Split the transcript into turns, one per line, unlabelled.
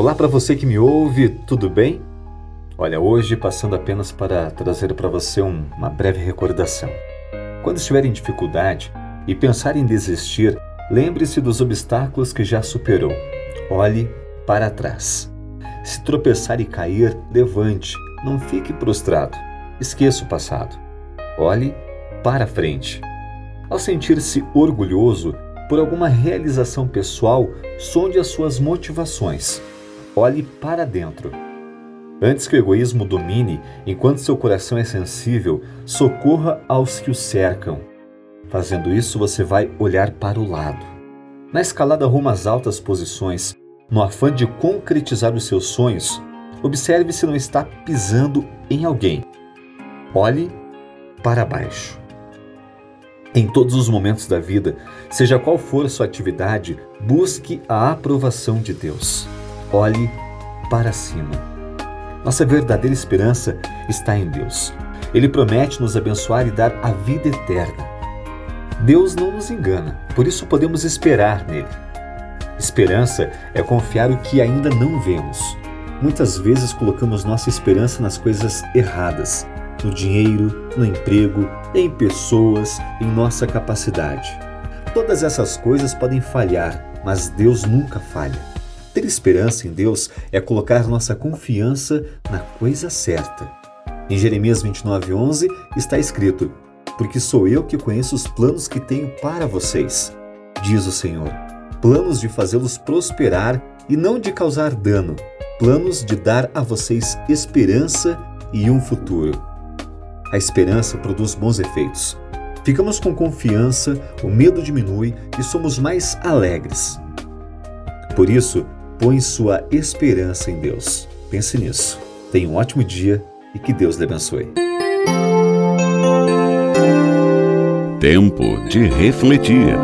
Olá para você que me ouve, tudo bem? Olha, hoje passando apenas para trazer para você um, uma breve recordação. Quando estiver em dificuldade e pensar em desistir, lembre-se dos obstáculos que já superou. Olhe para trás. Se tropeçar e cair, levante, não fique prostrado. Esqueça o passado. Olhe para frente. Ao sentir-se orgulhoso por alguma realização pessoal, sonde as suas motivações olhe para dentro. Antes que o egoísmo domine, enquanto seu coração é sensível, socorra aos que o cercam. Fazendo isso, você vai olhar para o lado. Na escalada rumo às altas posições, no afã de concretizar os seus sonhos, observe se não está pisando em alguém. Olhe para baixo. Em todos os momentos da vida, seja qual for a sua atividade, busque a aprovação de Deus. Olhe para cima. Nossa verdadeira esperança está em Deus. Ele promete nos abençoar e dar a vida eterna. Deus não nos engana, por isso podemos esperar nele. Esperança é confiar o que ainda não vemos. Muitas vezes colocamos nossa esperança nas coisas erradas, no dinheiro, no emprego, em pessoas, em nossa capacidade. Todas essas coisas podem falhar, mas Deus nunca falha. Ter esperança em Deus é colocar nossa confiança na coisa certa. Em Jeremias 29:11 está escrito: Porque sou eu que conheço os planos que tenho para vocês, diz o Senhor, planos de fazê-los prosperar e não de causar dano, planos de dar a vocês esperança e um futuro. A esperança produz bons efeitos. Ficamos com confiança, o medo diminui e somos mais alegres. Por isso, põe sua esperança em Deus. Pense nisso. Tenha um ótimo dia e que Deus lhe abençoe.
Tempo de refletir.